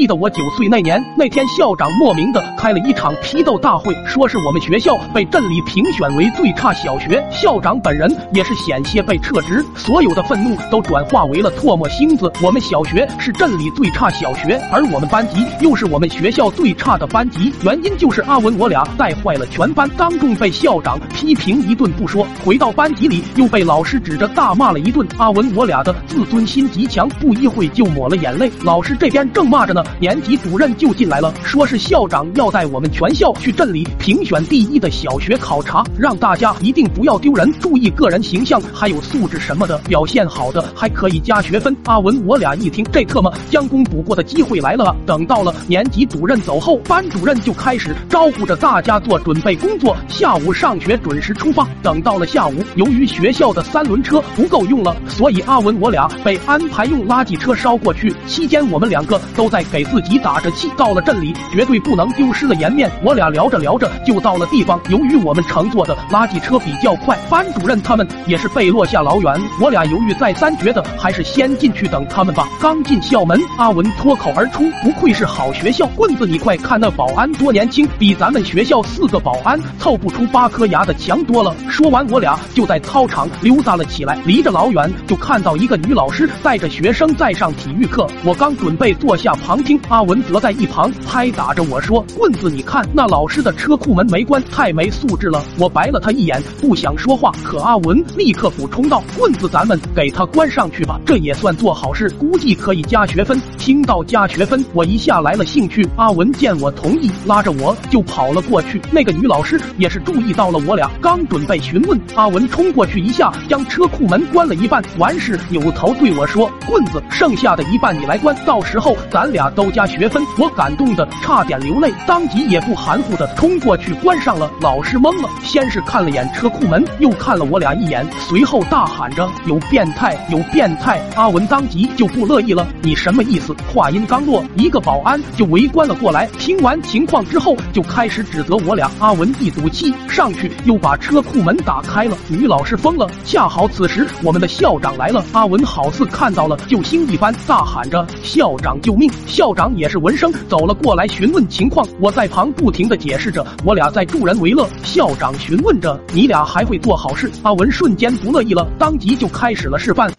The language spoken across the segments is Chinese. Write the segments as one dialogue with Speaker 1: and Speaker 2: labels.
Speaker 1: 记得我九岁那年，那天校长莫名的开了一场批斗大会，说是我们学校被镇里评选为最差小学，校长本人也是险些被撤职，所有的愤怒都转化为了唾沫星子。我们小学是镇里最差小学，而我们班级又是我们学校最差的班级，原因就是阿文我俩带坏了全班，当众被校长批评一顿不说，回到班级里又被老师指着大骂了一顿。阿文我俩的自尊心极强，不一会就抹了眼泪。老师这边正骂着呢，年级主任就进来了，说是校长要带我们全校去镇里评选第一的小学考察，让大家一定不要丢人，注意个人形象还有素质什么的，表现好的还可以加学分。阿文我俩一听，这特么将功补过的机会来了！等到了年级主任走后，班主任就开始招呼着大家做准备工作，下午上学准时出发。等到了下午，由于学校的三轮车不够用了，所以阿文我俩被安排用垃圾车捎过去。期间我们两个都在给自己打着气，到了镇里绝对不能丢失了颜面。我俩聊着聊着就到了地方，由于我们乘坐的垃圾车比较快，班主任他们也是被落下老远。我俩犹豫再三，觉得还是先进去等他们吧。刚进校门，阿文脱口而出：“不愧是好学校，棍子你快看那保安多年轻，比咱们学校四个保安凑不出八颗牙的强多了。”说完，我俩就在操场溜达了起来，离着老远就看到一个女老师带着学生在上体育课。我刚准备坐下旁听，阿文则在一旁拍打着我说：“棍子，你看那老师的车库门没关，太没素质了。”我白了他一眼，不想说话，可阿文立刻补充道：“棍子，咱们给他关上去，这也算做好事，估计可以加学分。”听到加学分，我一下来了兴趣。阿文见我同意，拉着我就跑了过去。那个女老师也是注意到了我俩，刚准备询问，阿文冲过去一下将车库门关了一半，完事扭头对我说：“棍子，剩下的一半你来关，到时候咱俩都加学分。”我感动的差点流泪，当即也不含糊的冲过去关上了。老师懵了，先是看了眼车库门，又看了我俩一眼，随后大喊着：“有变态，有变态！”阿文当即就不乐意了，你什么意思？话音刚落，一个保安就围观了过来。听完情况之后，就开始指责我俩。阿文一赌气，上去又把车库门打开了。女老师疯了，恰好此时我们的校长来了。阿文好似看到了救星一般，大喊着：“校长救命！”校长也是闻声走了过来询问情况。我在旁不停的解释着，我俩在助人为乐。校长询问着：“你俩还会做好事？”阿文瞬间不乐意了，当即就开始了示范。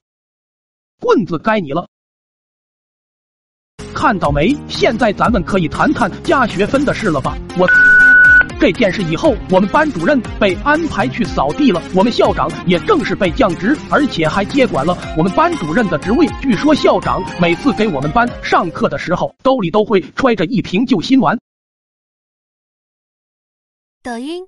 Speaker 1: 棍子该你了。看到没？现在咱们可以谈谈加学分的事了吧？我这件事以后，我们班主任被安排去扫地了，我们校长也正式被降职，而且还接管了我们班主任的职位。据说校长每次给我们班上课的时候，兜里都会揣着一瓶救心丸。
Speaker 2: 抖音。